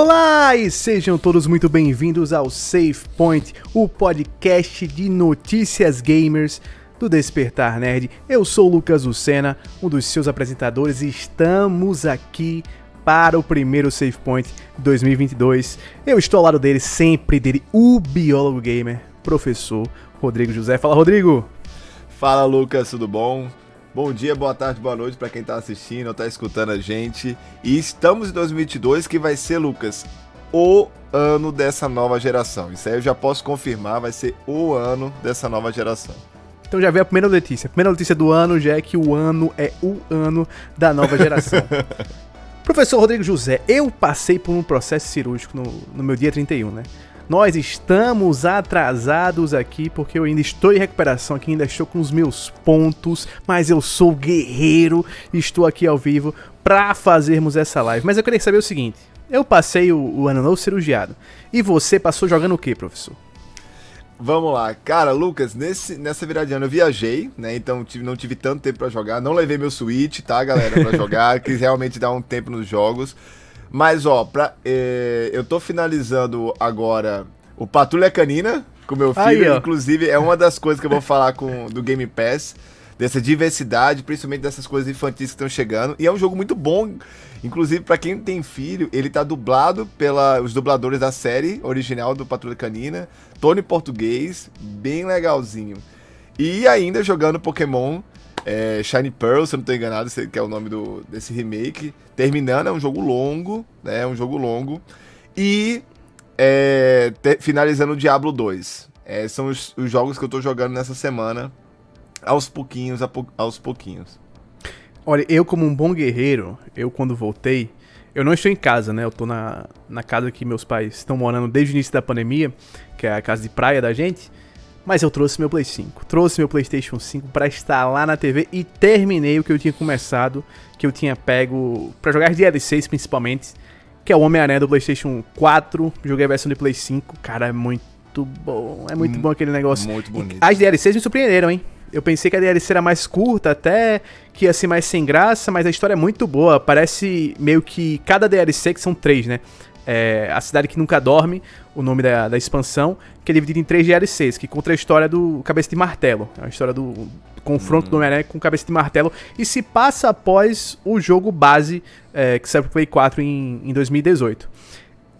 Olá e sejam todos muito bem-vindos ao Save Point, o podcast de notícias gamers do Despertar Nerd. Eu sou o Lucas Lucena, um dos seus apresentadores, e estamos aqui para o primeiro Save Point 2022. Eu estou ao lado dele, sempre dele, o biólogo gamer, professor Rodrigo José. Fala, Rodrigo! Fala, Lucas, tudo bom? Bom dia, boa tarde, boa noite para quem tá assistindo ou tá escutando a gente. E estamos em 2022 que vai ser, Lucas, o ano dessa nova geração. Isso aí eu já posso confirmar, vai ser o ano dessa nova geração. Então já veio a primeira notícia. A primeira notícia do ano já é que o ano é o ano da nova geração. Professor Rodrigo José, eu passei por um processo cirúrgico no, no meu dia 31, né? Nós estamos atrasados aqui porque eu ainda estou em recuperação aqui, ainda estou com os meus pontos, mas eu sou guerreiro e estou aqui ao vivo para fazermos essa live. Mas eu queria saber o seguinte: eu passei o, o ano novo cirurgiado e você passou jogando o que, professor? Vamos lá, cara, Lucas, nesse, nessa virada de ano eu viajei, né? Então tive, não tive tanto tempo para jogar. Não levei meu Switch, tá, galera, para jogar. Quis realmente dar um tempo nos jogos. Mas, ó, pra, eh, eu tô finalizando agora o Patrulha Canina com meu filho. Aí, Inclusive, é uma das coisas que eu vou falar com do Game Pass. Dessa diversidade, principalmente dessas coisas infantis que estão chegando. E é um jogo muito bom. Inclusive, para quem tem filho, ele tá dublado pelos dubladores da série original do Patrulha Canina. Tony Português, bem legalzinho. E ainda jogando Pokémon é, Shiny Pearl, se eu não estou enganado, que é o nome do, desse remake. Terminando, é um jogo longo, né? É um jogo longo. E é, te, finalizando o Diablo 2. É, são os, os, jogos que eu estou jogando nessa semana, aos pouquinhos, aos pouquinhos. Olha, eu como um bom guerreiro, eu quando voltei, eu não estou em casa, né? Eu estou na, na casa que meus pais estão morando desde o início da pandemia, que é a casa de praia da gente. Mas eu trouxe meu Play 5, trouxe meu PlayStation 5 para instalar na TV e terminei o que eu tinha começado, que eu tinha pego para jogar DLCs principalmente, que é o Homem-Aranha do PlayStation 4. Joguei a versão de Play 5, cara, é muito bom, é muito M bom aquele negócio. Muito bonito. E as DLCs me surpreenderam, hein? Eu pensei que a DLC era mais curta, até que ia ser mais sem graça, mas a história é muito boa. Parece meio que cada DLC, que são três, né? É, a Cidade que Nunca Dorme, o nome da, da expansão, que é dividido em três DLCs, que conta a história do Cabeça de Martelo. É a história do, do confronto uhum. do Homem-Aranha com Cabeça de Martelo. E se passa após o jogo base é, que saiu pro Play 4 em, em 2018.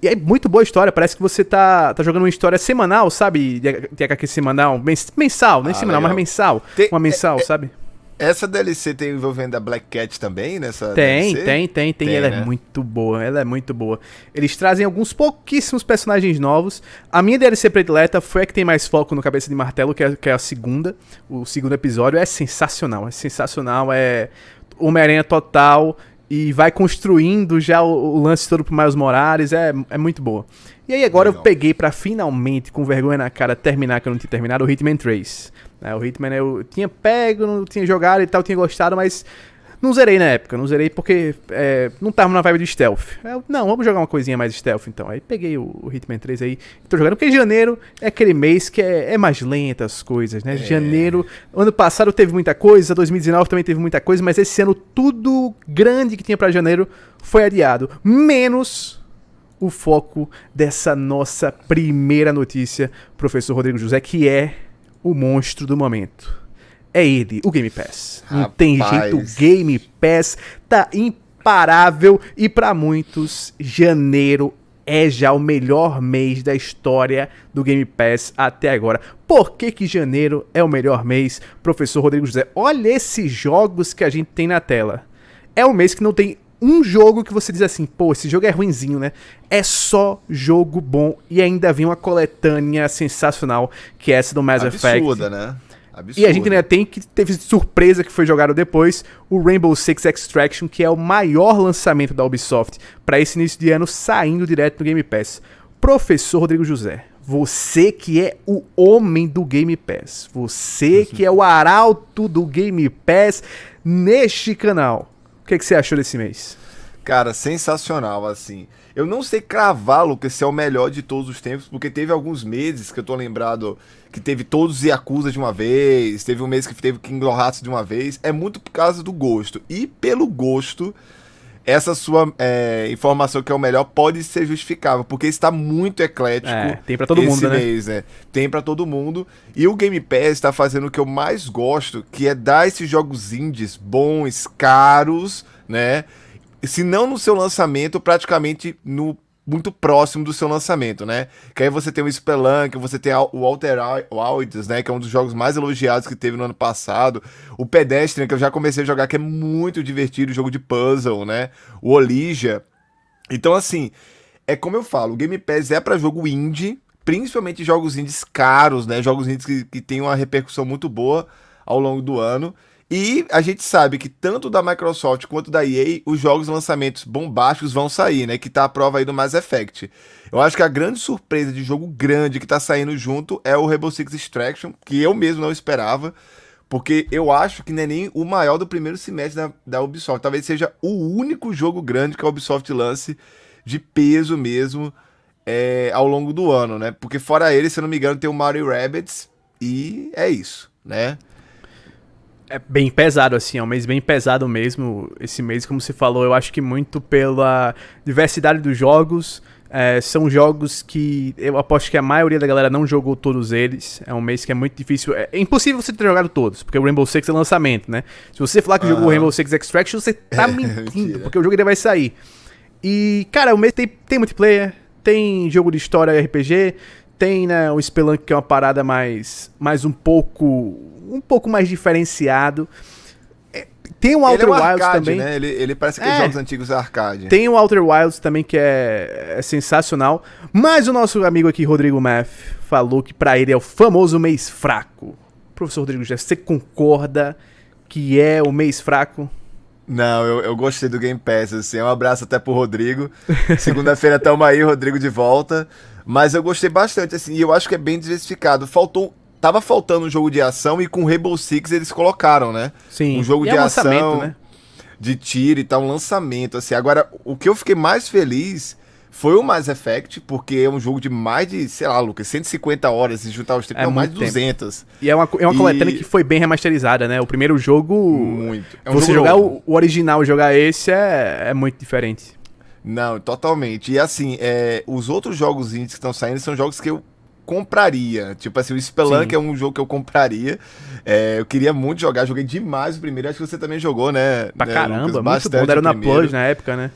E é muito boa a história, parece que você tá, tá jogando uma história semanal, sabe? De, de HQ semanal, mensal, nem ah, semanal, legal. mas mensal. Tem, uma mensal, é, é sabe? Essa DLC tem envolvendo a Black Cat também nessa Tem, DLC? tem, tem, tem. Ela é né? é muito boa, ela é muito boa. Eles trazem alguns pouquíssimos personagens novos. A minha DLC predileta foi a que tem mais foco no Cabeça de Martelo, que é, que é a segunda. O segundo episódio é sensacional, é sensacional. É Homem-Aranha total e vai construindo já o, o, lance todo pro Miles Morales. É, é muito boa. E aí agora Legal. eu peguei para finalmente, com vergonha na cara, terminar, que eu não tinha terminado, o Hitman 3. Né? O Hitman eu tinha pego, não tinha jogado e tal, tinha gostado, mas não zerei na época, não zerei porque é, não tava na vibe de stealth. Eu, não, vamos jogar uma coisinha mais stealth então. Aí peguei o, o Hitman 3 aí, tô jogando, porque janeiro é aquele mês que é, é mais lento as coisas, né? É. Janeiro, ano passado teve muita coisa, 2019 também teve muita coisa, mas esse ano tudo grande que tinha para janeiro foi adiado. Menos o foco dessa nossa primeira notícia, professor Rodrigo José, que é o monstro do momento. É ele, o Game Pass. Rapaz. Não tem jeito, o Game Pass tá imparável e para muitos, janeiro é já o melhor mês da história do Game Pass até agora. Por que que janeiro é o melhor mês, professor Rodrigo José? Olha esses jogos que a gente tem na tela. É um mês que não tem um jogo que você diz assim, pô, esse jogo é ruinzinho, né? É só jogo bom e ainda vem uma coletânea sensacional que é essa do Mass Absurda, Effect. Absurda, né? Absurda. E a gente ainda tem que teve surpresa que foi jogado depois, o Rainbow Six Extraction, que é o maior lançamento da Ubisoft para esse início de ano, saindo direto no Game Pass. Professor Rodrigo José, você que é o homem do Game Pass, você que é o arauto do Game Pass neste canal que, que você achou desse mês? Cara, sensacional, assim. Eu não sei cravar, Lucas, se é o melhor de todos os tempos, porque teve alguns meses que eu tô lembrado que teve todos os Yakuza de uma vez, teve um mês que teve Kingdom Hearts de uma vez. É muito por causa do gosto. E pelo gosto, essa sua é, informação que é o melhor pode ser justificável, porque está muito eclético. É, tem para todo mundo, né? mês, né? Tem para todo mundo. E o Game Pass está fazendo o que eu mais gosto, que é dar esses jogos indies bons, caros, né? Se não no seu lançamento, praticamente no muito próximo do seu lançamento, né? Que aí você tem o Spelunk, você tem o Alter Wilds, né? Que é um dos jogos mais elogiados que teve no ano passado. O Pedestrian, que eu já comecei a jogar, que é muito divertido, jogo de puzzle, né? O Olija. Então, assim, é como eu falo, o Game Pass é para jogo indie, principalmente jogos indies caros, né? Jogos indies que, que têm uma repercussão muito boa ao longo do ano. E a gente sabe que tanto da Microsoft quanto da EA, os jogos lançamentos bombásticos vão sair, né? Que tá a prova aí do Mass Effect. Eu acho que a grande surpresa de jogo grande que tá saindo junto é o Rainbow Six Extraction, que eu mesmo não esperava. Porque eu acho que não é nem o maior do primeiro semestre da, da Ubisoft. Talvez seja o único jogo grande que a Ubisoft lance de peso mesmo é, ao longo do ano, né? Porque fora ele, se eu não me engano, tem o Mario Rabbids e é isso, né? É bem pesado, assim, é um mês bem pesado mesmo. Esse mês, como você falou, eu acho que muito pela diversidade dos jogos. É, são jogos que eu aposto que a maioria da galera não jogou todos eles. É um mês que é muito difícil. É, é impossível você ter jogado todos, porque o Rainbow Six é lançamento, né? Se você falar que ah. jogou Rainbow Six Extraction, você tá mentindo, porque o jogo ainda vai sair. E, cara, o mês tem, tem multiplayer, tem jogo de história RPG, tem, né, o Spelunk que é uma parada mais, mais um pouco um pouco mais diferenciado. É, tem o Outer ele é um Wilds arcade, também. Né? Ele, ele parece aqueles é. jogos antigos arcade. Tem o Outer Wilds também, que é, é sensacional. Mas o nosso amigo aqui, Rodrigo Math, falou que para ele é o famoso mês fraco. Professor Rodrigo Jeff, você concorda que é o mês fraco? Não, eu, eu gostei do Game Pass, assim. Um abraço até pro Rodrigo. Segunda-feira tamo aí, Rodrigo de volta. Mas eu gostei bastante, assim, e eu acho que é bem diversificado. Faltou tava faltando um jogo de ação e com Rainbow Six eles colocaram, né? Sim. Um jogo e de é um ação, né? de tiro e tal, um lançamento, assim. Agora, o que eu fiquei mais feliz foi o Mass Effect, porque é um jogo de mais de, sei lá, Lucas, 150 horas, se juntar os tempos, é não, mais de 200. E é uma, é uma e... coletânea que foi bem remasterizada, né? O primeiro jogo... Muito. É um você jogar o, o, original e jogar esse é, é muito diferente. Não, totalmente. E assim, é, os outros jogos indies que estão saindo são jogos que eu compraria. Tipo assim, o Spelunk Sim. é um jogo que eu compraria. É, eu queria muito jogar, joguei demais o primeiro. Acho que você também jogou, né? Pra né, caramba, Lucas, muito bom. Era na Plus na época, né?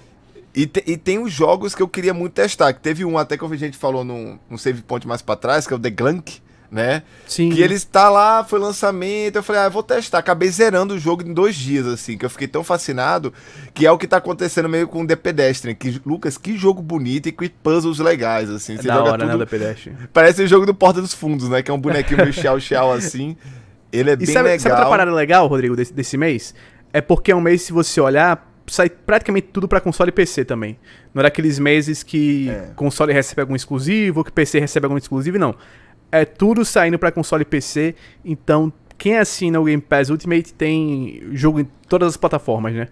E, te, e, tem os jogos que eu queria muito testar. Que teve um até que a gente falou num, num save point mais pra trás, que é o The Glunk né? Sim. Que ele está lá, foi lançamento. Eu falei, ah, eu vou testar. Acabei zerando o jogo em dois dias, assim, que eu fiquei tão fascinado. Que é o que tá acontecendo meio com The Pedestrian. Que, Lucas, que jogo bonito e com puzzles legais, assim. Você é joga hora, né, tudo... né, The Pedestrian. Parece o jogo do Porta dos Fundos, né? Que é um bonequinho meio xiao-xiao, assim. Ele é e bem sabe, legal. Sabe outra parada legal, Rodrigo, desse, desse mês? É porque é um mês, se você olhar, sai praticamente tudo para console e PC também. Não era aqueles meses que é. console recebe algum exclusivo, que PC recebe algum exclusivo, não é tudo saindo para console e PC, então quem assina o Game Pass Ultimate tem jogo em todas as plataformas, né?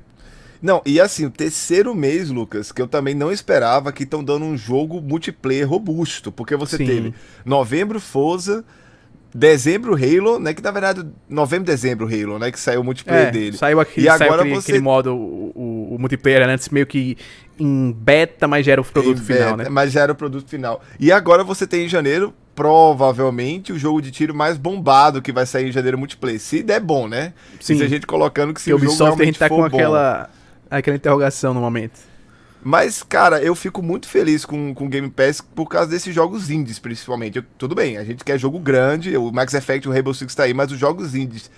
Não, e assim, o terceiro mês, Lucas, que eu também não esperava que estão dando um jogo multiplayer robusto, porque você Sim. teve novembro Forza, dezembro Halo, né, que na verdade novembro dezembro Halo, né, que saiu o multiplayer é, dele. Saiu aquele, e saiu agora aquele, você... aquele modo o, o, o multiplayer né, antes meio que em beta, mas já era o produto em final, beta, né? Mas já era o produto final. E agora você tem em janeiro provavelmente o jogo de tiro mais bombado que vai sair em janeiro multiplayer. Se der bom, né? Sim. Se a gente colocando que se o Ubisoft jogo realmente a gente tá com aquela, aquela interrogação no momento. Mas, cara, eu fico muito feliz com o Game Pass por causa desses jogos indies, principalmente. Eu, tudo bem, a gente quer jogo grande, o Max Effect, o Rainbow Six tá aí, mas os jogos indies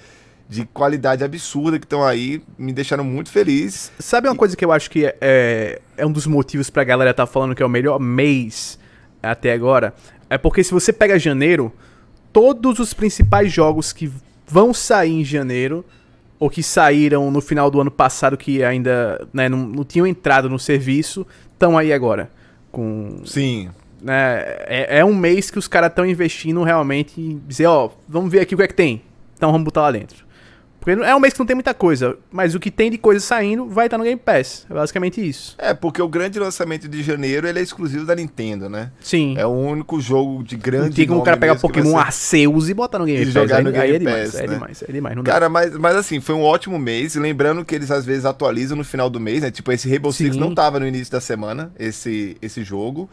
de qualidade absurda que estão aí me deixaram muito feliz. Sabe uma e... coisa que eu acho que é, é, é um dos motivos pra galera tá falando que é o melhor mês até agora? É porque se você pega janeiro, todos os principais jogos que vão sair em janeiro, ou que saíram no final do ano passado, que ainda né, não, não tinham entrado no serviço, estão aí agora. Com, Sim. Né, é, é um mês que os caras estão investindo realmente em dizer, ó, vamos ver aqui o que é que tem. Então vamos botar lá dentro. Porque é um mês que não tem muita coisa, mas o que tem de coisa saindo vai estar no Game Pass. É basicamente isso. É, porque o grande lançamento de janeiro ele é exclusivo da Nintendo, né? Sim. É o único jogo de grande. Não tem como o cara pegar Pokémon Arceus e botar no Game e Pass. jogar no aí, Game aí é Pass. Demais, né? É demais, é demais. Não cara, mas, mas assim, foi um ótimo mês. Lembrando que eles às vezes atualizam no final do mês, né? Tipo, esse Rainbow Six Sim. não tava no início da semana, esse, esse jogo.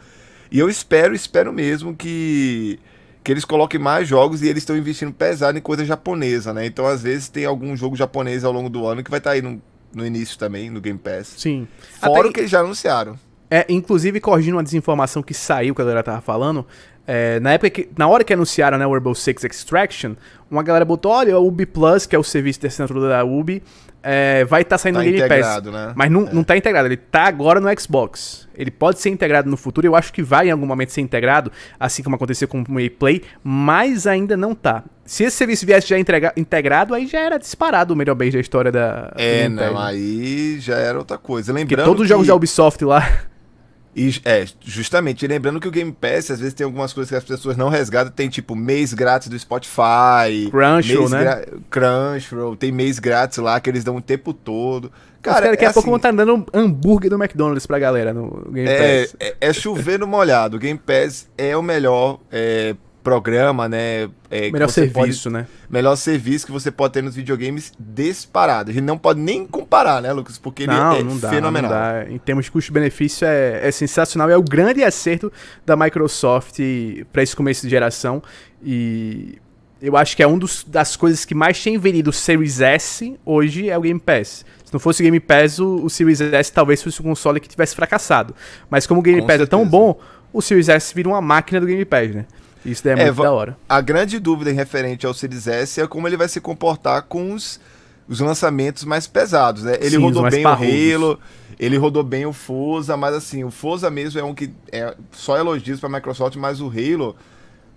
E eu espero, espero mesmo que que eles coloquem mais jogos e eles estão investindo pesado em coisa japonesa, né? Então, às vezes, tem algum jogo japonês ao longo do ano que vai estar aí no, no início também, no Game Pass. Sim. Fora Até- o que eles já anunciaram. É, inclusive, corrigindo uma desinformação que saiu, que a galera tava falando, é, na época que, na hora que anunciaram né, o Rainbow Six Extraction, uma galera botou, olha, o Ubi Plus, que é o serviço de assinatura da Ubi, é, vai estar saindo Tá no Game Pass. né? Mas não, não tá integrado, ele tá agora no Xbox. Ele pode ser integrado no futuro, eu acho que vai em algum momento ser integrado, assim como aconteceu com o EA Play, mas ainda não tá. Se esse serviço viesse já entrega- integrado, aí já era disparado o melhor beijo da história da É, não, aí já era outra coisa. Porque Lembrando todos os jogos da Ubisoft lá E, é, justamente, e lembrando que o Game Pass, às vezes, tem algumas coisas que as pessoas não resgatam. Tem, tipo, mês grátis do Spotify. Crunchyroll, né? gra- Crunchyroll, tem mês grátis lá que eles dão o tempo todo. Cara, Cara, daqui é a pouco assim, vão estar dando hambúrguer do McDonald's pra galera no Game é, Pass. é, é chover no molhado. O Game Pass é o melhor é, programa, né? é, Melhor serviço, né? pode- melhor serviço que você pode ter nos videogames disparado. A gente não pode nem comparar, né, Lucas? Porque Não, ele é não dá, fenomenal. não dá. Em termos de custo-benefício é, é sensacional. É o grande acerto da Microsoft para esse começo de geração. E eu acho que é uma das coisas que mais tem vendido o Series S hoje é o Game Pass. Se não fosse o Game Pass, o, o Series S talvez fosse um console que tivesse fracassado. Mas como o Game Com Pass é tão certeza. bom, o Series S vira uma máquina do Game Pass, né? Isso daí é, É, muito da hora. A grande dúvida em referente ao Series S é como ele vai se comportar com os, os lançamentos mais pesados, né? Ele Sim, rodou bem parrudos. o Halo, ele rodou bem o Forza, mas assim, o Forza mesmo é um que é só elogios para a Microsoft, mas o Halo,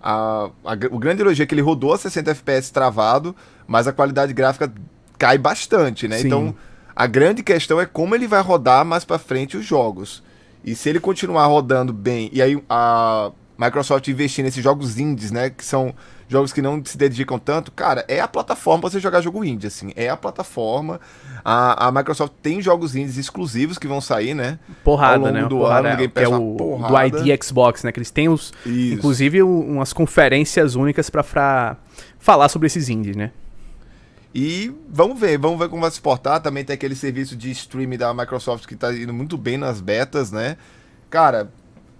a, a o grande elogio é que ele rodou a 60 FPS travado, mas a qualidade gráfica cai bastante, né? Sim. Então, a grande questão é como ele vai rodar mais para frente os jogos. E se ele continuar rodando bem, e aí a Microsoft investir nesses jogos indies, né, que são jogos que não se dedicam tanto, cara, é a plataforma pra você jogar jogo indie, assim, é a plataforma. A, a Microsoft tem jogos indies exclusivos que vão sair, né? Porrada, ao longo né? do Porrada, ano, no Game que é o uma do porrada. ID Xbox, né? Que eles têm os, Isso. inclusive um- umas conferências únicas pra, pra falar sobre esses indies, né? E vamos ver, vamos ver como vai se portar. Também tem aquele serviço de streaming da Microsoft que tá indo muito bem nas betas, né? Cara,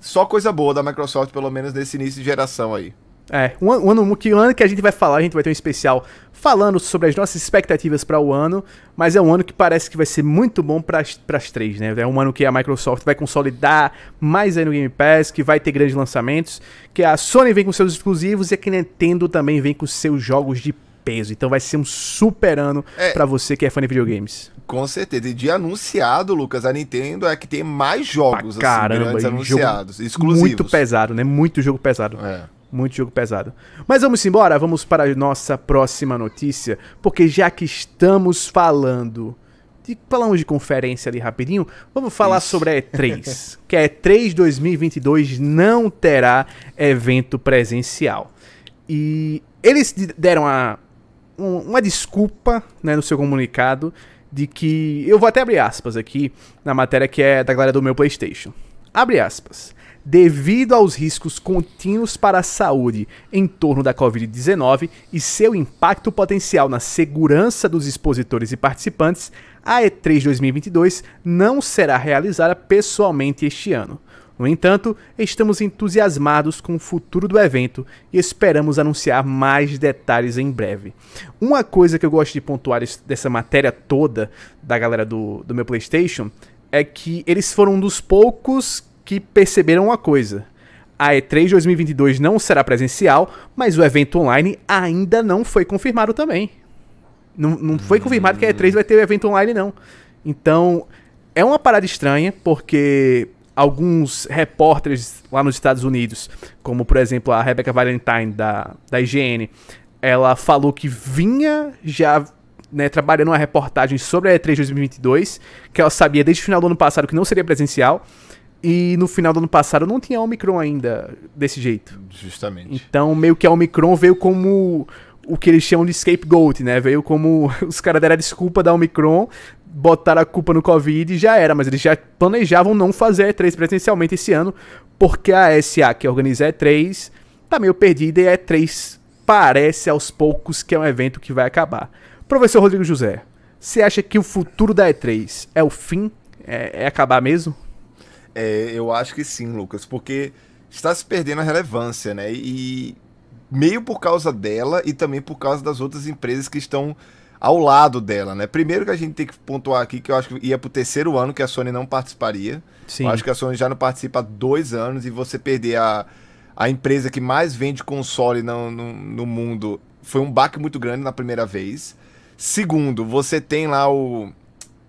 só coisa boa da Microsoft, pelo menos nesse início de geração aí. É, um, ano- que o ano que a gente vai falar, a gente vai ter um especial falando sobre as nossas expectativas para o ano, mas é um ano que parece que vai ser muito bom para as três, né? É um ano que a Microsoft vai consolidar mais aí no Game Pass, que vai ter grandes lançamentos, que a Sony vem com seus exclusivos e que a Nintendo também vem com seus jogos de peso. Então vai ser um super ano É. pra você que é fã de videogames. Com certeza. E de anunciado, Lucas, a Nintendo é que tem mais jogos Pra caramba, assim, anunciados, exclusivos. Muito pesado, né? Muito jogo pesado. É. Muito jogo pesado. Mas vamos embora, vamos para a nossa próxima notícia, porque já que estamos falando de falamos de conferência ali rapidinho, vamos falar Isso. sobre a E3, que a E3 2022 não terá evento presencial. E eles deram a, um- uma desculpa né, no seu comunicado de que. Eu vou até abrir aspas aqui na matéria que é da galera do meu PlayStation. Abre aspas. Devido aos riscos contínuos para a saúde em torno da Covid-19 e seu impacto potencial na segurança dos expositores e participantes, a E3 2022 não será realizada pessoalmente este ano. No entanto, estamos entusiasmados com o futuro do evento e esperamos anunciar mais detalhes em breve. Uma coisa que eu gosto de pontuar es- dessa matéria toda da galera do, do meu PlayStation é que eles foram um dos poucos que perceberam uma coisa. A E3 2022 não será presencial, mas o evento online ainda não foi confirmado também. Não, não foi confirmado que a E3 vai ter evento online, não. Então, é uma parada estranha, porque alguns repórteres lá nos Estados Unidos, como por exemplo a Rebecca Valentine da, da IGN, ela falou que vinha já né, trabalhando uma reportagem sobre a E3 2022, que ela sabia desde o final do ano passado que não seria presencial, e no final do ano passado não tinha Omicron ainda desse jeito. Justamente. Então, meio que a Omicron veio como o que eles chamam de scapegoat, né? Veio como os caras deram a desculpa da Omicron, botaram a culpa no Covid e já era, mas eles já planejavam não fazer E3 presencialmente esse ano, porque a SA que organiza a E3 tá meio perdida e a E3 parece aos poucos que é um evento que vai acabar. Professor Rodrigo José, você acha que o futuro da E3 é o fim? É, é acabar mesmo? É, eu acho que sim, Lucas, porque está se perdendo a relevância, né? E meio por causa dela e também por causa das outras empresas que estão ao lado dela, né? Primeiro que a gente tem que pontuar aqui que eu acho que ia pro terceiro ano que a Sony não participaria. Sim. Eu acho que a Sony já não participa há dois anos e você perder a, a empresa que mais vende console no, no, no mundo foi um baque muito grande na primeira vez. Segundo, você tem lá o,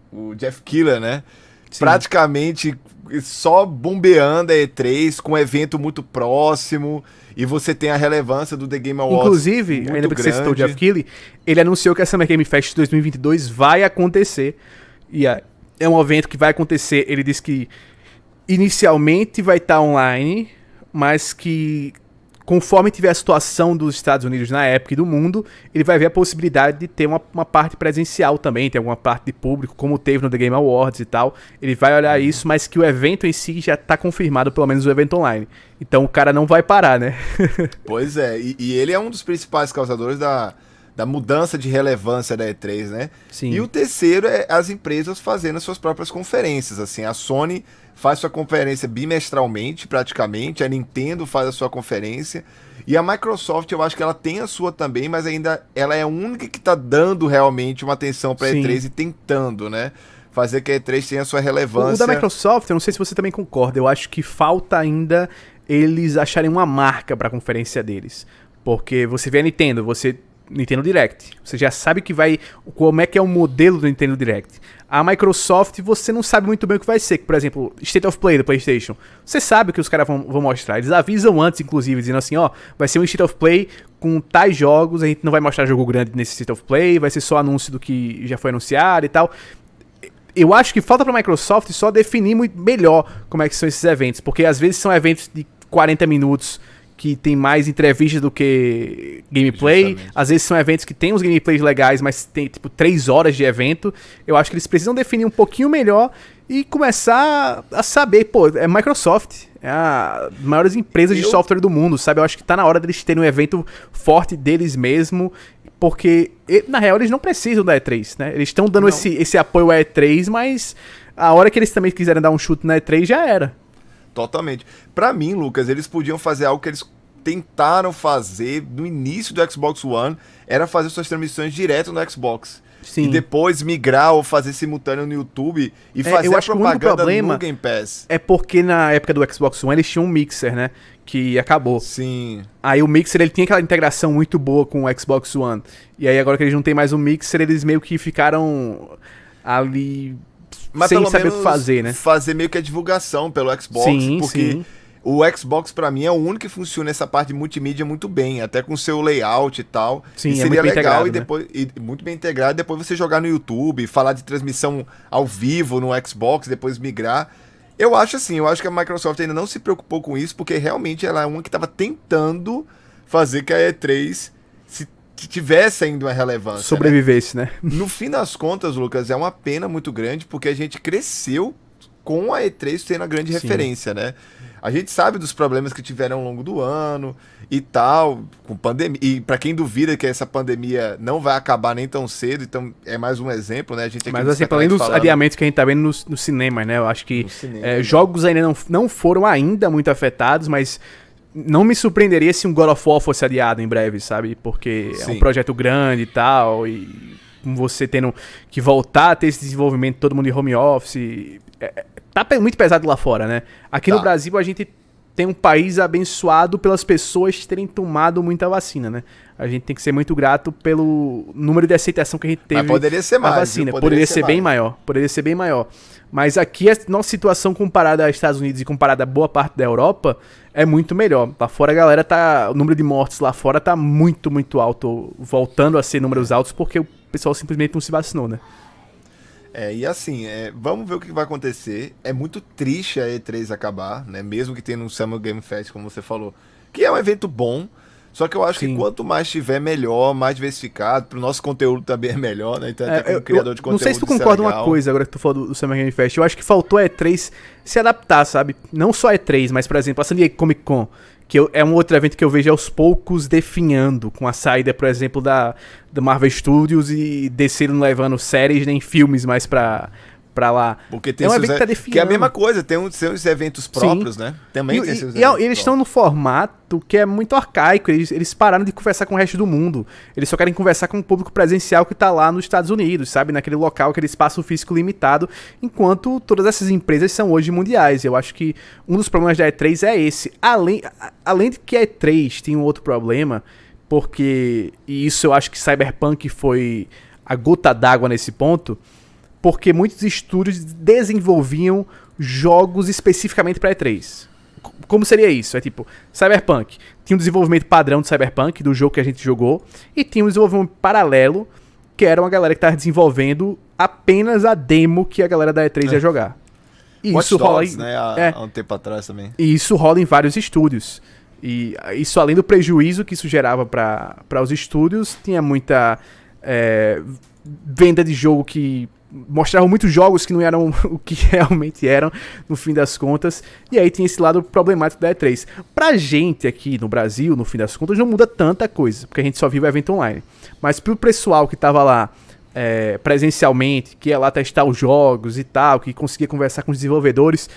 o Jeff Killer, né? Sim. Praticamente só bombeando a E3 com um evento muito próximo e você tem a relevância do The Game Awards. Inclusive, ainda porque você citou o Jeff Keighley, ele anunciou que a Summer Game Fest 2022 vai acontecer. E é, é um evento que vai acontecer. Ele disse que inicialmente vai estar online, mas que conforme tiver a situação dos Estados Unidos na época e do mundo, ele vai ver a possibilidade de ter uma, uma parte presencial também, ter alguma parte de público, como teve no The Game Awards e tal. Ele vai olhar uhum. isso, mas que o evento em si já está confirmado, pelo menos o evento online. Então o cara não vai parar, né? pois é, e, e, ele é um dos principais causadores da, da mudança de relevância da E3, né? Sim. E o terceiro é as empresas fazendo as suas próprias conferências. Assim, a Sony faz sua conferência bimestralmente, praticamente, a Nintendo faz a sua conferência. E a Microsoft, eu acho que ela tem a sua também, mas ainda ela é a única que está dando realmente uma atenção para a E3 e tentando, né? Fazer que a E3 tenha a sua relevância. O da Microsoft, eu não sei se você também concorda, eu acho que falta ainda eles acharem uma marca para a conferência deles. Porque você vê a Nintendo, você Nintendo Direct. Você já sabe que vai como é que é o modelo do Nintendo Direct. A Microsoft, você não sabe muito bem o que vai ser. Por exemplo, State of Play do PlayStation. Você sabe o que os caras vão, vão, mostrar. Eles avisam antes, inclusive, dizendo assim: ó, vai ser um State of Play com tais jogos. A gente não vai mostrar jogo grande nesse State of Play. Vai ser só anúncio do que já foi anunciado e tal. Eu acho que falta para a Microsoft só definir muito melhor como é que são esses eventos, porque às vezes são eventos de 40 minutos que tem mais entrevistas do que gameplay. Justamente. Às vezes são eventos que tem uns gameplays legais, mas tem tipo 3 horas de evento. Eu acho que eles precisam definir um pouquinho melhor e começar a saber, pô, é Microsoft, é a maiores empresas Eu... de software do mundo, sabe? Eu acho que tá na hora deles terem um evento forte deles mesmo, porque na real eles não precisam da E3, né? Eles estão dando esse, esse apoio à E3, mas a hora que eles também quiserem dar um chute na E3 já era. Totalmente. Para mim, Lucas, eles podiam fazer algo que eles tentaram fazer no início do Xbox One, era fazer suas transmissões direto no Xbox. Sim. E depois migrar ou fazer simultâneo no YouTube e é, fazer eu acho a propaganda que o no Game Pass. É porque na época do Xbox One eles tinham um mixer, né? Que acabou. Sim. Aí o mixer ele tinha aquela integração muito boa com o Xbox One. E aí agora que eles não tem mais o um mixer, eles meio que ficaram ali mas sem saber o que fazer, né? Fazer meio que a divulgação pelo Xbox, sim, porque sim. o Xbox para mim é o único que funciona essa parte de multimídia muito bem, até com seu layout e tal. Sim, e é seria legal e né? depois e muito bem integrado, depois você jogar no YouTube, falar de transmissão ao vivo no Xbox, depois migrar. Eu acho assim, eu acho que a Microsoft ainda não se preocupou com isso, porque realmente ela é uma que estava tentando fazer que a E3 que tivesse ainda uma relevância. Né? Sobrevivesse, né? né? No fim das contas, Lucas, é uma pena muito grande porque a gente cresceu com a E3 sendo a grande Sim. referência, né? A gente sabe dos problemas que tiveram ao longo do ano e tal, com pandemia. E para quem duvida que essa pandemia não vai acabar nem tão cedo, então é mais um exemplo, né? A gente Mas assim, além dos falando... adiamentos que a gente tá vendo no, no cinema, né? Eu acho que cinema, é, né? jogos ainda não, não foram ainda muito afetados, mas não me surpreenderia se um God of War fosse adiado em breve, sabe? Porque Sim. é um projeto grande e tal, e você tendo que voltar a ter esse desenvolvimento, todo mundo em home office. É, é tá muito pesado lá fora, né? Aqui tá. no Brasil a gente tem um país abençoado pelas pessoas terem tomado muita vacina, né? A gente tem que ser muito grato pelo número de aceitação que a gente teve. Mas poderia ser mais. Vacina. Poderia, poderia, ser, ser bem maior. Poderia ser bem maior. Mas aqui a nossa situação comparada aos Estados Unidos e comparada a boa parte da Europa é muito melhor. Lá fora a galera tá. O número de mortes lá fora tá muito, muito alto. Voltando a ser números altos porque o pessoal simplesmente não se vacinou, né? É, e assim, é, vamos ver o que vai acontecer. É muito triste a E3 acabar, né? Mesmo que tenha um Summer Game Fest, como você falou, que é um evento bom. Só que eu acho Sim. que quanto mais tiver, melhor, mais diversificado. Pro nosso conteúdo também é melhor, né? Então, até é, como criador de conteúdo. Não sei se tu concorda uma coisa agora que tu falou do, do Summer Game Fest. Eu acho que faltou a E3 se adaptar, sabe? Não só a E3, mas, por exemplo, a San Diego Comic Con. Que eu, é um outro evento que eu vejo aos poucos definhando, com a saída, por exemplo, da, da Marvel Studios e descendo levando séries nem filmes mais pra, pra lá. Porque tem é um evento que, tá definindo. que é a mesma coisa, tem os seus eventos próprios, Sim. né? Também e, tem seus e, e eles estão no formato que é muito arcaico, eles, eles pararam de conversar com o resto do mundo. Eles só querem conversar com o público presencial que tá lá nos Estados Unidos, sabe? Naquele local, aquele espaço físico limitado, enquanto todas essas empresas são hoje mundiais. Eu acho que um dos problemas da E3 é esse. Além, além de que a E3 tem um outro problema, porque, e isso eu acho que Cyberpunk foi a gota d'água nesse ponto, porque muitos estúdios desenvolviam jogos especificamente para E3. Como seria isso? É tipo, Cyberpunk. Tinha um desenvolvimento padrão de Cyberpunk, do jogo que a gente jogou, e tinha um desenvolvimento paralelo, que era uma galera que estava desenvolvendo apenas a demo que a galera da E3 é. ia jogar. E Watch isso Dogs, rola em, né? Há, é, há um tempo atrás também. E isso rola em vários estúdios. E isso além do prejuízo que isso gerava para os estúdios, tinha muita é, venda de jogo que mostravam muitos jogos que não eram o que realmente eram, no fim das contas. E aí tem esse lado problemático da E3. Pra gente aqui no Brasil, no fim das contas, não muda tanta coisa, porque a gente só vive o evento online. Mas pro pessoal que tava lá é, presencialmente, que ia lá testar os jogos e tal, que conseguia conversar com os desenvolvedores,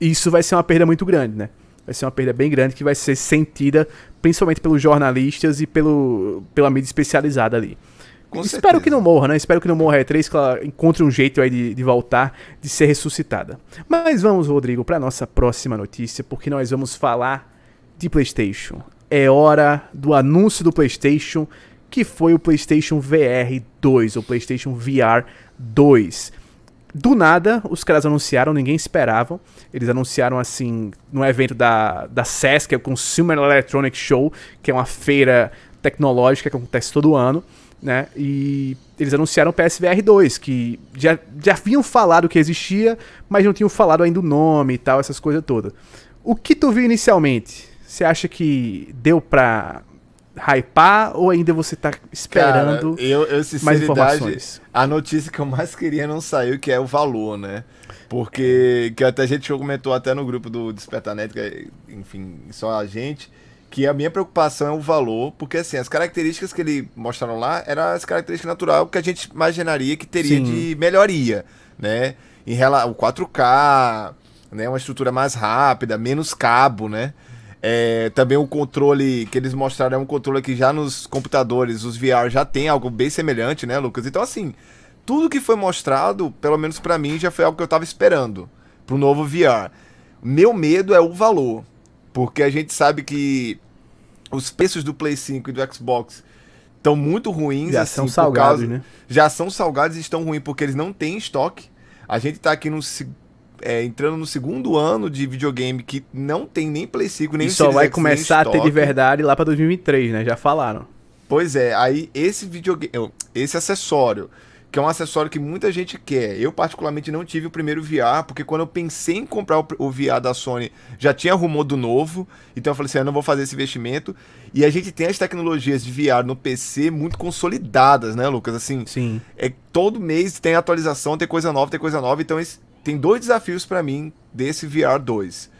isso vai ser uma perda muito grande, né? Vai ser uma perda bem grande que vai ser sentida principalmente pelos jornalistas e pelo, pela mídia especializada ali. Com Espero certeza. que não morra, né? Espero que não morra a E3, que ela encontre um jeito aí de, de voltar, de ser ressuscitada. Mas vamos, Rodrigo, para nossa próxima notícia, porque nós vamos falar de PlayStation. É hora do anúncio do PlayStation, que foi o PlayStation VR 2, ou PlayStation VR 2. Do nada, os caras anunciaram, ninguém esperava. Eles anunciaram assim, no evento da, da CES, que é o Consumer Electronic Show, que é uma feira tecnológica que acontece todo ano né? E eles anunciaram o PSVR 2, que já, já haviam falado que existia, mas não tinham falado ainda o nome e tal, essas coisas todas. O que tu viu inicialmente? Você acha que deu pra hypar ou ainda você tá esperando Cara, eu, eu, mais informações? A notícia que eu mais queria não saiu, que é o valor, né? Porque que até a gente comentou até no grupo do é, enfim, só a gente que a minha preocupação é o valor, porque assim, as características que ele mostraram lá eram as características naturais que a gente imaginaria que teria Sim. de melhoria, né? Em relação ao 4K, né, uma estrutura mais rápida, menos cabo, né? É, também o controle que eles mostraram é um controle que já nos computadores, os VR já tem algo bem semelhante, né, Lucas? Então assim, tudo que foi mostrado, pelo menos para mim, já foi algo que eu tava esperando pro novo VR. Meu medo é o valor, porque a gente sabe que os preços do Play 5 e do Xbox estão muito ruins. Já assim, são salgados, causa, né? Já são salgados e estão ruins porque eles não têm estoque. A gente está aqui no, é, entrando no segundo ano de videogame que não tem nem Play 5, nem E só vai X, começar a ter de verdade lá para 2003, né? Já falaram. Pois é, aí esse videogame, esse acessório que é um acessório que muita gente quer. Eu, particularmente, não tive o primeiro VR, porque quando eu pensei em comprar o, o VR da Sony, já tinha rumor do novo. Então eu falei assim: eu não vou fazer esse investimento. E a gente tem as tecnologias de VR no PC muito consolidadas, né, Lucas? Assim, Sim. É, todo mês tem atualização, tem coisa nova, tem coisa nova. Então esse, tem dois desafios para mim desse VR 2.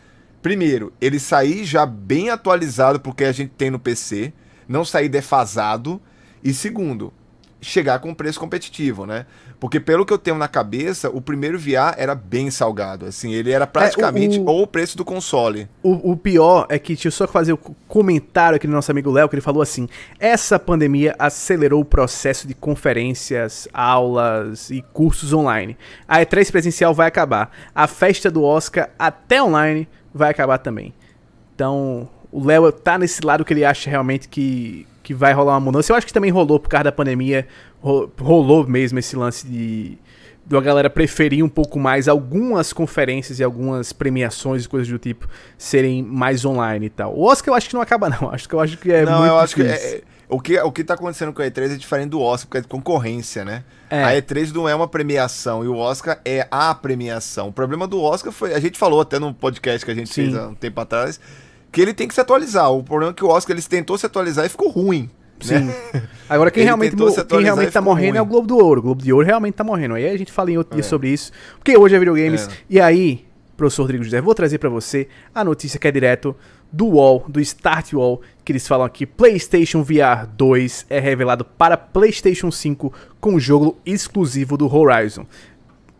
Primeiro, ele sair já bem atualizado porque a gente tem no PC, não sair defasado. E segundo, chegar com um preço competitivo, né? Porque pelo que eu tenho na cabeça, o primeiro VR era bem salgado, assim, ele era praticamente é, o, o, o preço do console. O, o, pior é que, deixa eu só fazer o um comentário aqui do nosso amigo Léo, que ele falou assim, essa pandemia acelerou o processo de conferências, aulas e cursos online. A E3 presencial vai acabar. A festa do Oscar, até online, vai acabar também. Então, o Léo tá nesse lado que ele acha realmente que que vai rolar uma mudança. Eu acho que também rolou por causa da pandemia, rolou mesmo esse lance de de a galera preferir um pouco mais algumas conferências e algumas premiações e coisas do tipo serem mais online e tal. O Oscar eu acho que não acaba não, acho que eu acho que é Não, eu acho difícil. que é, é, o que o que tá acontecendo com a E3 é diferente do Oscar, porque é de concorrência, né? É. A E3 não é uma premiação e o Oscar é a premiação. O problema do Oscar foi, a gente falou até no podcast que a gente Sim. fez há um tempo atrás, que ele tem que se atualizar. O problema é que o Oscar ele tentou se atualizar e ficou ruim. Sim. Né? Agora, quem realmente, quem realmente tá morrendo ruim. é o Globo do Ouro. O Globo de Ouro realmente tá morrendo. Aí a gente fala em outro é. dia sobre isso. Porque hoje é videogames. É. E aí, professor Rodrigo José, vou trazer para você a notícia que é direto do UOL, do Start UOL, que eles falam aqui: PlayStation VR 2 é revelado para PlayStation 5 com jogo exclusivo do Horizon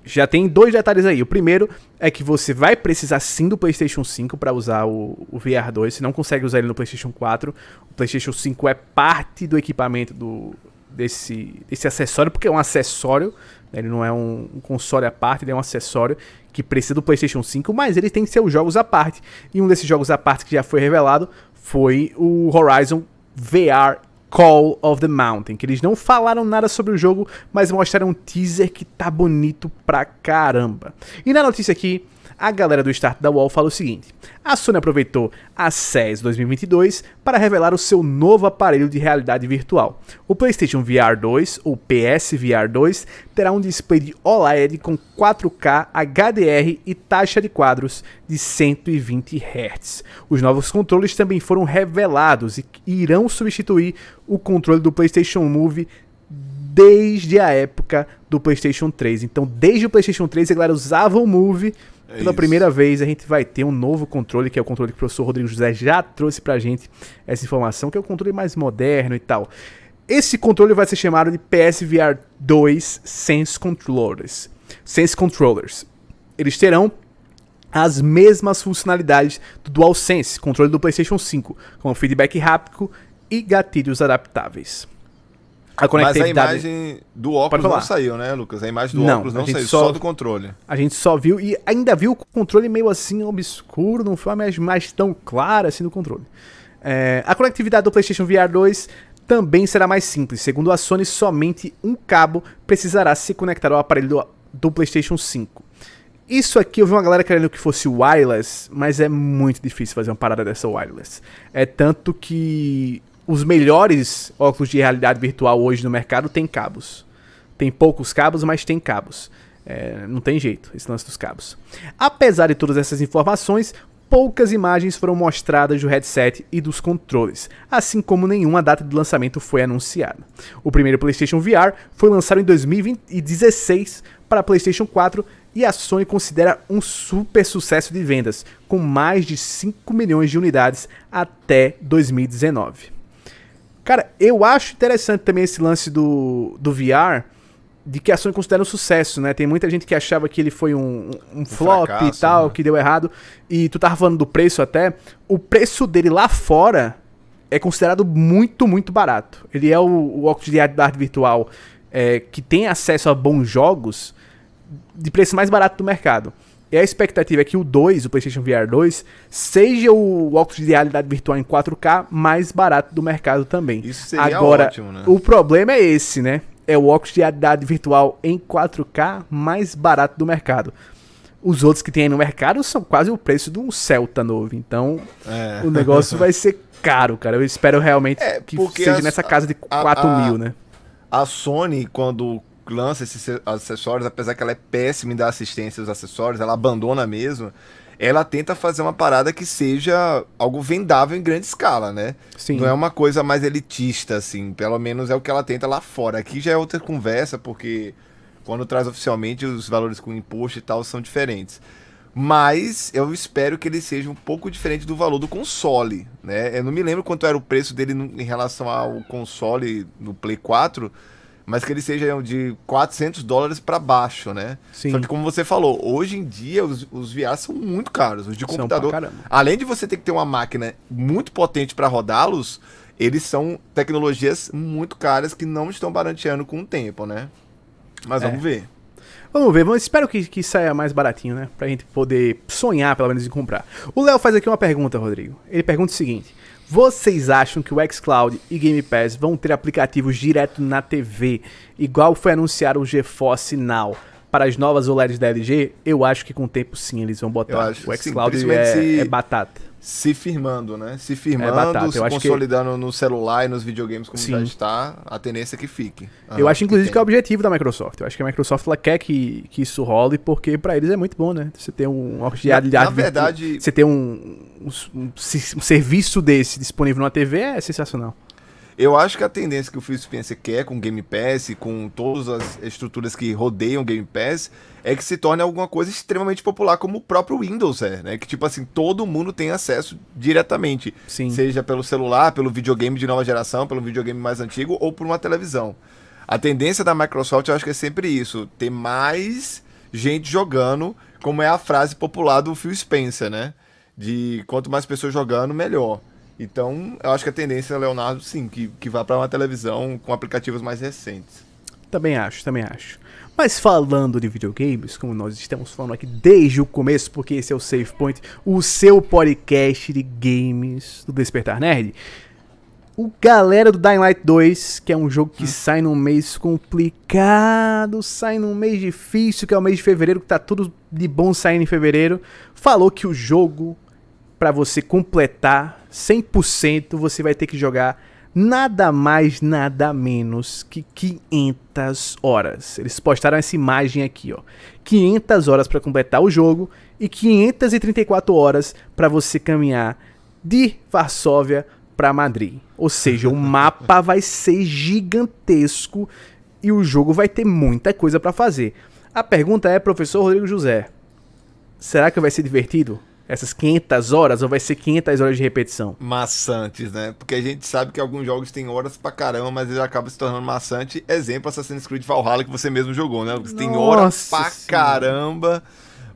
já tem dois detalhes aí. O primeiro é que você vai precisar sim do PlayStation 5 para usar o, o, VR 2. Você não consegue usar ele no PlayStation 4. O PlayStation 5 é parte do equipamento do, desse, desse acessório, porque é um acessório. Né? Ele não é um, um, console à parte, ele é um acessório que precisa do PlayStation 5, mas ele tem seus jogos à parte. E um desses jogos à parte que já foi revelado foi o Horizon VR Call of the Mountain, que eles não falaram nada sobre o jogo, mas mostraram um teaser que tá bonito pra caramba. E na notícia aqui, a galera do Start da Wall fala o seguinte: a Sony aproveitou a CES 2022 para revelar o seu novo aparelho de realidade virtual. O PlayStation VR 2, ou PS VR 2, terá um display de OLED com 4K HDR e taxa de quadros de 120 Hz. Os novos controles também foram revelados e irão substituir o controle do PlayStation Move desde a época do PlayStation 3. Então, desde o PlayStation 3, a galera usava o Move é Pela isso. primeira vez, a gente vai ter um novo controle, que é o controle que o professor Rodrigo José já trouxe pra gente essa informação, que é o controle mais moderno e tal. Esse controle vai ser chamado de PSVR 2 Sense Controllers. Sense Controllers. Eles terão as mesmas funcionalidades do DualSense, controle do PlayStation 5, com feedback rápido e gatilhos adaptáveis. A conectividade... Mas a imagem do óculos não saiu, né, Lucas? A imagem do não, óculos não saiu, só, só, do controle. A gente só viu e ainda viu o controle meio assim obscuro, não foi a imagem mais tão clara assim do controle. É, a conectividade do PlayStation VR 2 também será mais simples. Segundo a Sony, somente um cabo precisará se conectar ao aparelho do, do PlayStation 5. Isso aqui eu vi uma galera querendo que fosse wireless, mas é muito difícil fazer uma parada dessa wireless. É tanto que os melhores óculos de realidade virtual hoje no mercado têm cabos. Tem poucos cabos, mas tem cabos. É, não tem jeito esse lance dos cabos. Apesar de todas essas informações, poucas imagens foram mostradas do headset e dos controles, assim como nenhuma data de lançamento foi anunciada. O primeiro PlayStation VR foi lançado em 2016 para PlayStation 4 e a Sony considera um super sucesso de vendas, com mais de 5 milhões de unidades até 2019. Cara, eu acho interessante também esse lance do, do VR, de que a Sony considera um sucesso, né? Tem muita gente que achava que ele foi um, um, um flop fracasso, e tal, né? que deu errado. E tu tava falando do preço até. O preço dele lá fora é considerado muito, muito barato. Ele é o, o óculos de realidade virtual é, que tem acesso a bons jogos de preço mais barato do mercado. E a expectativa é que o 2, o PlayStation VR 2, seja o óculos de realidade virtual em 4K mais barato do mercado também. Isso seria Agora, ótimo, né? o problema é esse, né? É o óculos de realidade virtual em 4K mais barato do mercado. Os outros que tem aí no mercado são quase o preço de um Celta novo. Então, é. o negócio vai ser caro, cara. Eu espero realmente é, que seja nessa casa de 4 a, mil, né? A Sony, quando lança esses acessórios, apesar que ela é péssima em dar assistência aos acessórios, ela abandona mesmo. Ela tenta fazer uma parada que seja algo vendável em grande escala, né? Sim. Não é uma coisa mais elitista, assim. Pelo menos é o que ela tenta lá fora. Aqui já é outra conversa, porque quando traz oficialmente os valores com imposto e tal são diferentes. Mas eu espero que ele seja um pouco diferente do valor do console, né? Eu não me lembro quanto era o preço dele em relação ao console no Play 4, mas que eles sejam de 400 dólares para baixo, né? Sim. Só que como você falou, hoje em dia os, os são muito caros, os de são computador. Além de você ter que ter uma máquina muito potente para rodá-los, eles são tecnologias muito caras que não estão barateando com o tempo, né? Mas é. vamos ver. Vamos ver, vamos, espero que, que saia mais baratinho, né? Pra gente poder sonhar, pelo menos, em comprar. O Léo faz aqui uma pergunta, Rodrigo. Ele pergunta o seguinte: vocês acham que o xCloud e Game Pass vão ter aplicativos direto na TV, igual foi anunciado o GeForce Now? Para as novas OLEDs da LG, eu acho que com o tempo sim eles vão botar. o xCloud é, se, é batata. Se firmando, né? Se firmando, é se consolidando que... no celular e nos videogames como Sim. já está, a tendência é que fique. eu acho, inclusive, que, que, é o objetivo da Microsoft. Eu acho que a Microsoft ela quer que, que isso role, porque para eles é muito bom, né? Você ter um... Na, na verdade... Você ter um, um, um, um serviço desse disponível numa TV é sensacional. Eu acho que a tendência que o Phil Spencer quer com o Game Pass e com todas as estruturas que rodeiam o Game Pass é que se torne alguma coisa extremamente popular como o próprio Windows é, né? Que tipo assim, todo mundo tem acesso diretamente. Sim. Seja pelo celular, pelo videogame de nova geração, pelo videogame mais antigo ou por uma televisão. A tendência da Microsoft eu acho que é sempre isso, ter mais gente jogando, como é a frase popular do Phil Spencer, né? De quanto mais pessoas jogando, melhor. Então, eu acho que a tendência, Leonardo, sim, que, que vá para uma televisão com aplicativos mais recentes. Também acho, também acho. Mas falando de videogames, como nós estamos falando aqui desde o começo, porque esse é o Save Point, o seu podcast de games do Despertar Nerd. O galera do Dying Light 2, que é um jogo que hum. sai num mês complicado, sai num mês difícil, que é o mês de fevereiro, que tá tudo de bom saindo em fevereiro, falou que o jogo para você completar 100%, você vai ter que jogar nada mais, nada menos que 500 horas. Eles postaram essa imagem aqui, ó. 500 horas para completar o jogo e 534 horas para você caminhar de Varsóvia para Madrid. Ou seja, o mapa vai ser gigantesco e o jogo vai ter muita coisa para fazer. A pergunta é, professor Rodrigo José, será que vai ser divertido? Essas 500 horas ou vai ser 500 horas de repetição? Maçantes, né? Porque a gente sabe que alguns jogos têm horas pra caramba, mas ele acaba se tornando maçante. Exemplo, Assassin's Creed Valhalla que você mesmo jogou, né? Você tem horas pra senhora. caramba,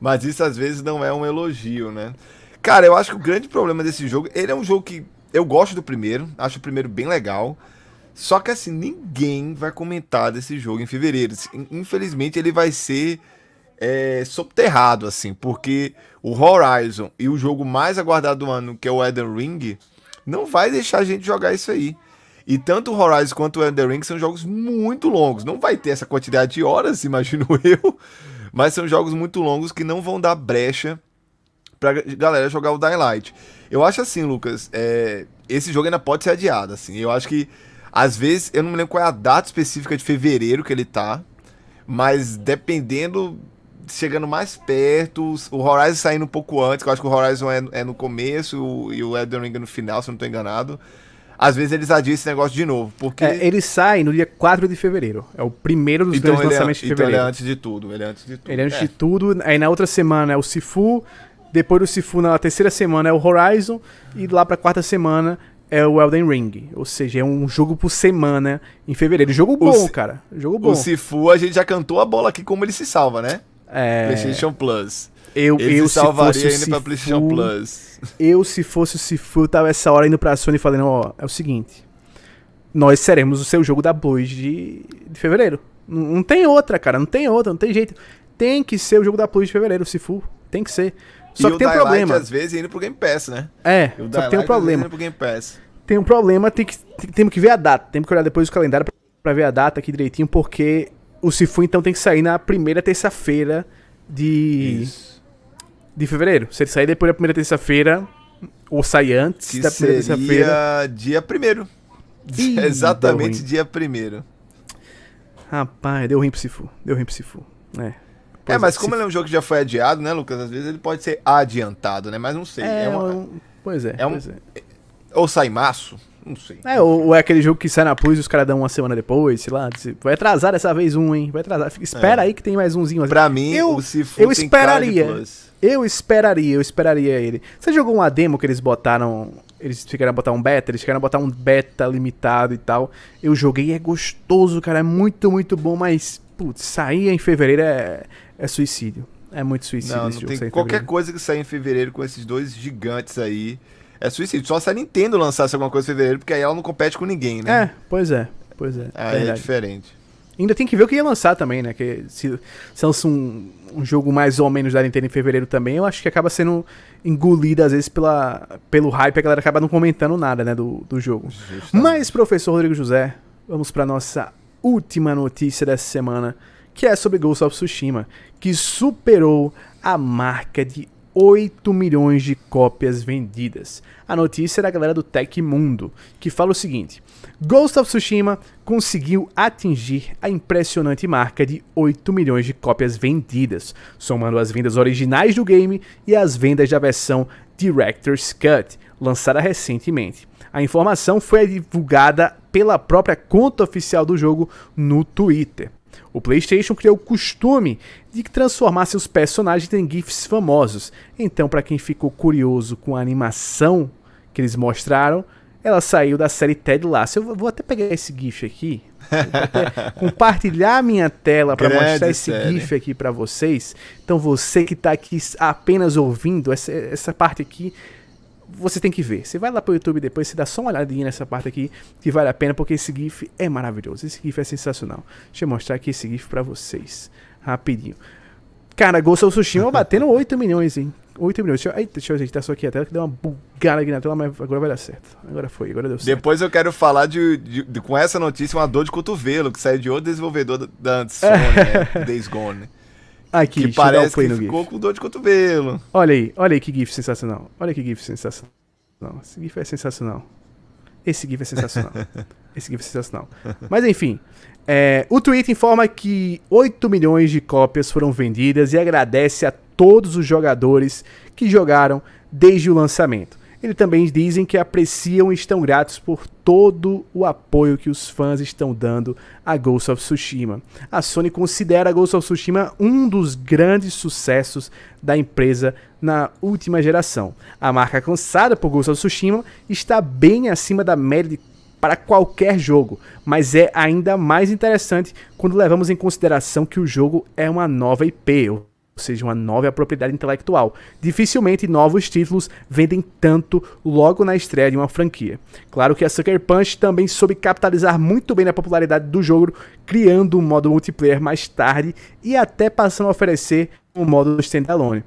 mas isso às vezes não é um elogio, né? Cara, eu acho que o grande problema desse jogo, ele é um jogo que eu gosto do primeiro, acho o primeiro bem legal. Só que assim, ninguém vai comentar desse jogo em fevereiro. Infelizmente ele vai ser é, subterrado, assim, porque o Horizon e o jogo mais aguardado do ano, que é o Elden Ring, não vai deixar a gente jogar isso aí. E tanto o Horizon quanto o Elden Ring são jogos muito longos. Não vai ter essa quantidade de horas, imagino eu, mas são jogos muito longos que não vão dar brecha pra galera jogar o Dying Light. Eu acho assim, Lucas, é, esse jogo ainda pode ser adiado, assim. Eu acho que, às vezes, eu não me lembro qual é a data específica de fevereiro que ele tá, mas dependendo chegando mais perto, o Horizon saindo um pouco antes, que eu acho que o Horizon é, é no começo e o Elden Ring no final, se eu não estou enganado. Às vezes eles adiam esse negócio de novo, porque... É, ele sai no dia 4 de fevereiro. É o primeiro dos então dois é- lançamentos é, de fevereiro. Então ele é antes de tudo, ele é antes de tudo. Ele é antes é. de tudo, aí na outra semana é o Sifu, depois do Sifu na terceira semana é o Horizon, e lá pra quarta semana é o Elden Ring. Ou seja, é um jogo por semana em fevereiro. Jogo bom, cara. Jogo bom. O Sifu, a gente já cantou a bola aqui como ele se salva, né? É... PlayStation Plus. Eu, eu salvaria ainda pra PlayStation Plus. Eu, se fosse o Sifu, tava essa hora indo pra Sony falando: Ó, é o seguinte. Nós seremos o seu jogo da Plus de, de fevereiro. Não, não tem outra, cara. Não tem outra, não tem jeito. Tem que ser o jogo da Plus de fevereiro, o Sifu. Tem que ser. Só e que tem um problema. às vezes indo pro Game Pass, né? É, só que tem um problema. Indo pro Game Pass. Tem um problema, tem que, tem, temos que ver a data. Temos que olhar depois o calendário pra, pra ver a data aqui direitinho, porque o Sifu então tem que sair na primeira terça-feira de. Isso. de fevereiro. Se ele sair depois da primeira terça-feira, ou sair antes que da primeira terça-feira. Dia primeiro. Exatamente dia primeiro. Rapaz, deu ruim pro Sifu. Deu ruim pro Sifu. É. é, mas como ele é um jogo que já foi adiado, né, Lucas? Às vezes ele pode ser adiantado, né? Mas não sei. É, é uma... Pois é. é, um... pois é. Ou sai março, não sei. É, ou, ou, é aquele jogo que sai na Plus e os caras dão uma semana depois, sei lá. Vai atrasar dessa vez um, hein? Vai atrasar. Espera é. aí que tem mais umzinho. Pra mim, eu, o Sifu eu esperaria. Eu esperaria, eu esperaria ele. Você jogou uma demo que eles botaram. Eles ficaram a botar um beta, eles ficaram a botar um beta limitado e tal. Eu joguei, é gostoso, cara. É muito, muito bom, mas, putz, sair em fevereiro é, é suicídio. É muito suicídio não, não. Tem qualquer coisa que sair em fevereiro com esses dois gigantes aí é suicídio. Só se a Nintendo lançasse alguma coisa em fevereiro, porque aí ela não compete com ninguém, né? É, pois é. Pois é. Aí é diferente. Ainda tem que ver o que ia lançar também, né? Que se, se lança um, um jogo mais ou menos da Nintendo em fevereiro também, eu acho que acaba sendo engolido às vezes pela, pelo hype, a galera acaba não comentando nada, né, do, do jogo. Justamente. Mas, professor Rodrigo José, vamos para nossa última notícia dessa semana, que é sobre Ghost of Tsushima, que superou a marca de 8 milhões de cópias vendidas. A notícia é da galera do Tecmundo, que fala o seguinte: Ghost of Tsushima conseguiu atingir a impressionante marca de 8 milhões de cópias vendidas, somando as vendas originais do game e as vendas da versão Director's Cut, lançada recentemente. A informação foi divulgada pela própria conta oficial do jogo no Twitter. O PlayStation criou o costume de transformar seus personagens em GIFs famosos. Então, para quem ficou curioso com a animação que eles mostraram, ela saiu da série Ted Lasso. Eu vou até pegar esse GIF aqui, compartilhar minha tela para mostrar esse série. GIF aqui para vocês. Então, você que está aqui apenas ouvindo essa, essa parte aqui, você tem que ver. Você vai lá pro YouTube depois, você dá só uma olhadinha nessa parte aqui, que vale a pena, porque esse GIF é maravilhoso. Esse GIF é sensacional. Deixa eu mostrar aqui esse GIF pra vocês. Rapidinho. Cara, Ghost of Tsushima batendo 8 milhões, hein? 8 milhões. Deixa eu, eita, deixa eu ajeitar só aqui a tela, que deu uma bugada aqui na tela, mas agora vai dar certo. Agora foi, agora deu certo. Depois eu quero falar de, de, de com essa notícia, uma dor de cotovelo, que saiu de outro desenvolvedor da, da Sony, né? Days Gone. Aqui, que parece que ficou GIF. com dor de cotovelo. Olha aí, olha aí que GIF sensacional. Olha que GIF sensacional. Não, esse GIF é sensacional. Esse GIF é sensacional. esse GIF é sensacional. Mas enfim, é, o tweet informa que 8 milhões de cópias foram vendidas e agradece a todos os jogadores que jogaram desde o lançamento. Eles também dizem que apreciam e estão gratos por todo o apoio que os fãs estão dando a Ghost of Tsushima. A Sony considera a Ghost of Tsushima um dos grandes sucessos da empresa na última geração. A marca cansada por Ghost of Tsushima está bem acima da média para qualquer jogo, mas é ainda mais interessante quando levamos em consideração que o jogo é uma nova IP, ou seja, uma nova propriedade intelectual. Dificilmente novos títulos vendem tanto logo na estreia de uma franquia. Claro que a Sucker Punch também soube capitalizar muito bem a popularidade do jogo, criando um modo multiplayer mais tarde e até passando a oferecer um modo standalone.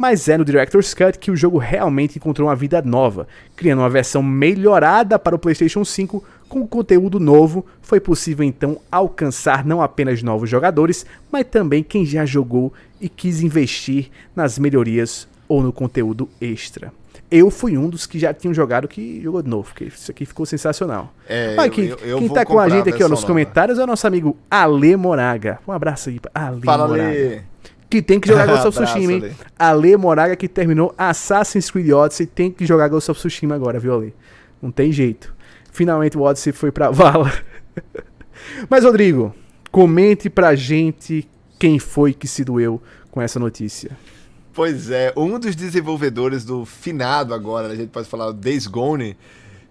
Mas é no Director's Cut que o jogo realmente encontrou uma vida nova, criando uma versão melhorada para o PlayStation 5 com conteúdo novo, foi possível então alcançar não apenas novos jogadores, mas também quem já jogou e quis investir nas melhorias ou no conteúdo extra. Eu fui um dos que já tinham jogado que jogou de novo, porque isso aqui ficou sensacional. É, Olha aqui, eu, eu quem tá com a gente aqui ó, nos nova. comentários é o nosso amigo Ale Moraga. Um abraço aí pra Ale Fala, Moraga. Ale. Que tem que jogar Ghost of Tsushima, hein? Ale Moraga que terminou Assassin's Creed Odyssey tem que jogar Ghost of Tsushima agora, viu, Ale? Não tem jeito. Finalmente o Odyssey foi pra vala. Mas, Rodrigo, comente pra gente quem foi que se doeu com essa notícia. Pois é, um dos desenvolvedores do finado agora, a gente pode falar, o Days Gone,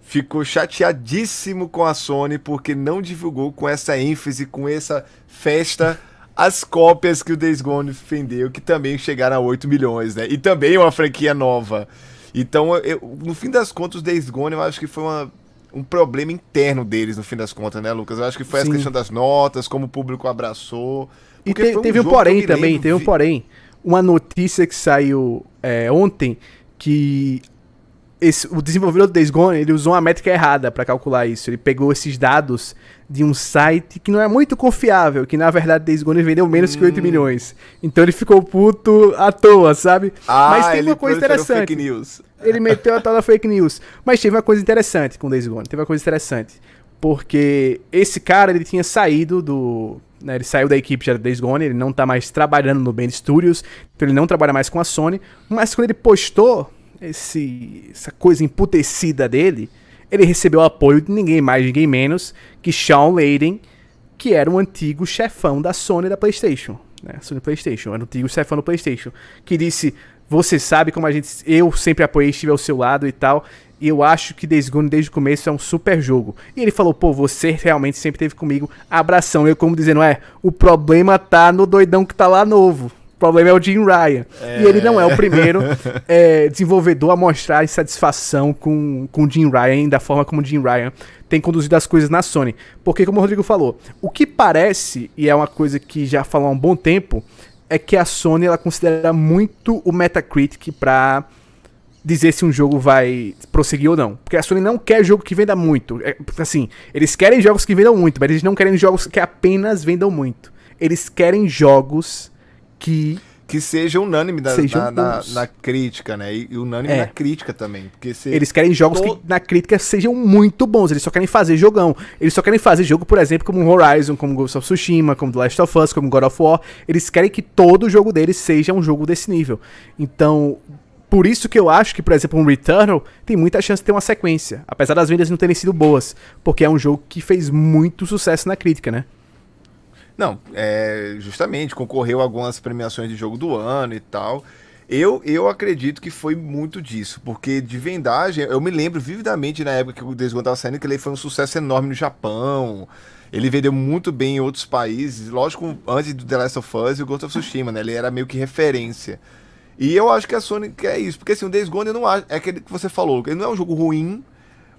ficou chateadíssimo com a Sony porque não divulgou com essa ênfase, com essa festa, as cópias que o Days Gone vendeu, que também chegaram a 8 milhões, né? E também uma franquia nova. Então, eu, no fim das contas, o Days Gone eu acho que foi uma um problema interno deles, no fim das contas, né, Lucas? Eu acho que foi Sim. a questão das notas, como o público abraçou. E te, um teve um porém também, teve um porém. Uma notícia que saiu é, ontem que esse, o desenvolvedor do Days Gone, ele usou uma métrica errada para calcular isso. Ele pegou esses dados de um site que não é muito confiável, que na verdade Days Gone vendeu menos hum. que 8 milhões. Então ele ficou puto à toa, sabe? Ah, Mas tem uma coisa interessante. Fake news. Ele meteu a tal da fake news. Mas teve uma coisa interessante com Days Gone. Teve uma coisa interessante. Porque esse cara, ele tinha saído do... Né, ele saiu da equipe já do Days Gone, ele não tá mais trabalhando no Band Studios, então ele não trabalha mais com a Sony. Mas quando ele postou esse, essa coisa emputecida dele, ele recebeu apoio de ninguém mais, ninguém menos que Sean Layden, que era um antigo chefão da Sony da PlayStation. Né? Sony PlayStation, era um antigo chefão do PlayStation. Que disse: Você sabe como a gente. Eu sempre apoiei, estive ao seu lado e tal. E eu acho que Days Gone desde o começo é um super jogo. E ele falou, pô, você realmente sempre teve comigo. Abração. Eu como dizendo, é, o problema tá no doidão que tá lá novo problema é o Jim Ryan. É. E ele não é o primeiro é, desenvolvedor a mostrar insatisfação com, com o Jim Ryan, da forma como o Jim Ryan tem conduzido as coisas na Sony. Porque, como o Rodrigo falou, o que parece, e é uma coisa que já falou há um bom tempo, é que a Sony ela considera muito o Metacritic para dizer se um jogo vai prosseguir ou não. Porque a Sony não quer jogo que venda muito. É, assim, eles querem jogos que vendam muito, mas eles não querem jogos que apenas vendam muito. Eles querem jogos que que seja unânime da, na, na, na, crítica, né? E, e unânime é. na crítica também. Porque se Eles querem jogos to... que na crítica sejam muito bons. Eles só querem fazer jogão. Eles só querem fazer jogo, por exemplo, como Horizon, como Ghost of Tsushima, como The Last of Us, como God of War. Eles querem que todo jogo deles seja um jogo desse nível. Então, por isso que eu acho que, por exemplo, um Returnal tem muita chance de ter uma sequência. Apesar das vendas não terem sido boas. Porque é um jogo que fez muito sucesso na crítica, né? Não, é, justamente, concorreu a algumas premiações de jogo do ano e tal. Eu, eu acredito que foi muito disso, porque de vendagem, eu me lembro vividamente na época que o Days Gone estava saindo, que ele foi um sucesso enorme no Japão. Ele vendeu muito bem em outros países, lógico, antes do The Last of Us e o Ghost of Tsushima, né? Ele era meio que referência. E eu acho que a Sony quer isso, porque assim, o Days Gone eu não acho, é aquele que você falou, ele não é um jogo ruim,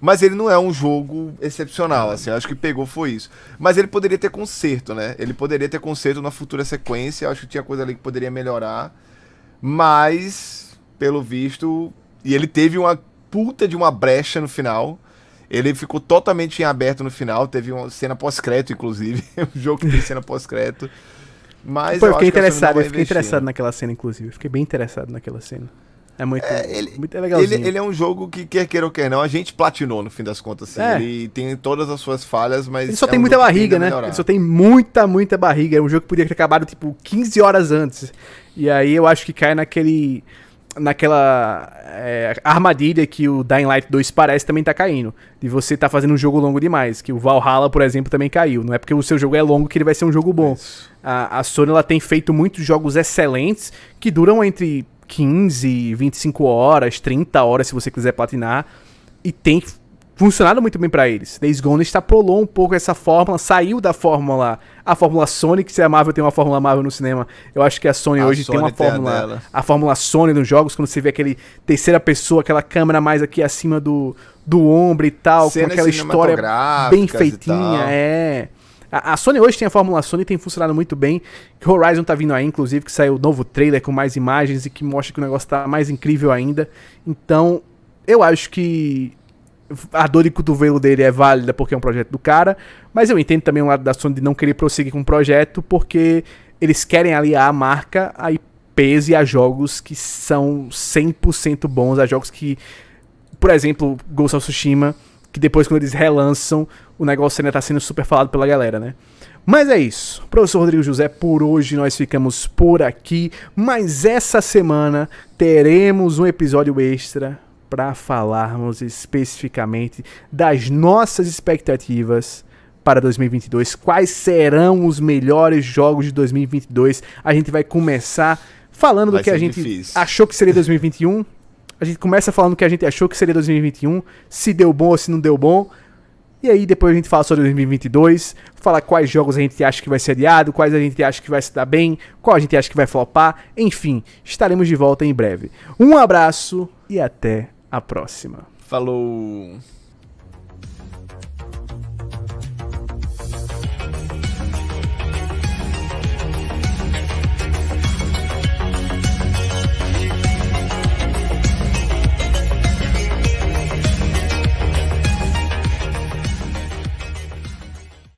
mas ele não é um jogo excepcional, assim. Acho que pegou foi isso. Mas ele poderia ter conserto, né? Ele poderia ter conserto na futura sequência. Acho que tinha coisa ali que poderia melhorar. Mas, pelo visto. E ele teve uma puta de uma brecha no final. Ele ficou totalmente em aberto no final. Teve uma cena pós-crédito, inclusive. um jogo que tem cena pós-crédito. Mas Pô, eu fiquei interessado, eu fiquei interessado naquela cena, inclusive. fiquei bem interessado naquela cena. É muito, é, ele, muito legalzinho. Ele, ele, é um jogo que, quer queira ou quer não, a gente platinou no fim das contas. Assim. É. Ele tem todas as suas falhas, mas. Ele só é tem um muita barriga, né? Ele só tem muita, muita barriga. É um jogo que podia ter acabado, tipo, 15 horas antes. E aí eu acho que cai naquele. Naquela é, armadilha que o Dying Light 2 parece também tá caindo. De você tá fazendo um jogo longo demais. Que o Valhalla, por exemplo, também caiu. Não é porque o seu jogo é longo que ele vai ser um jogo bom. A, a Sony ela tem feito muitos jogos excelentes que duram entre 15, 25 horas, 30 horas se você quiser platinar. E tem funcionado muito bem para eles. Days Gone extrapolou um pouco essa fórmula, saiu da fórmula, a fórmula Sony, que se a Marvel tem uma fórmula Marvel no cinema, eu acho que a Sony a hoje Sony tem uma tem fórmula, a, a, fórmula Sony nos jogos, quando você vê aquele terceira pessoa, aquela câmera mais aqui acima do, do ombro e tal, Cenas com aquela história bem feitinha, é. A, a, Sony hoje tem a Fórmula Sony, tem funcionado muito bem. Horizon tá vindo aí, inclusive, que saiu o novo trailer com mais imagens e que mostra que o negócio tá mais incrível ainda. Então, eu acho que a dor de cotovelo dele é válida porque é um projeto do cara, mas eu entendo também o lado da Sony de não querer prosseguir com o projeto porque eles querem aliar a marca a IPs e a jogos que são 100% bons, a jogos que, por exemplo, Ghost of Tsushima que depois quando eles relançam, o negócio ainda tá sendo super falado pela galera, né? Mas é isso. Professor Rodrigo José, por hoje nós ficamos por aqui, mas essa semana teremos um episódio extra para falarmos especificamente das nossas expectativas para 2022. Quais serão os melhores jogos de 2022? A gente vai começar falando vai do que a gente difícil. achou que seria 2021 a gente começa falando o que a gente achou que seria 2021, se deu bom ou se não deu bom. E aí depois a gente fala sobre 2022, fala quais jogos a gente acha que vai ser adiado, quais a gente acha que vai se dar bem, qual a gente acha que vai flopar, enfim, estaremos de volta em breve. Um abraço e até a próxima. Falou!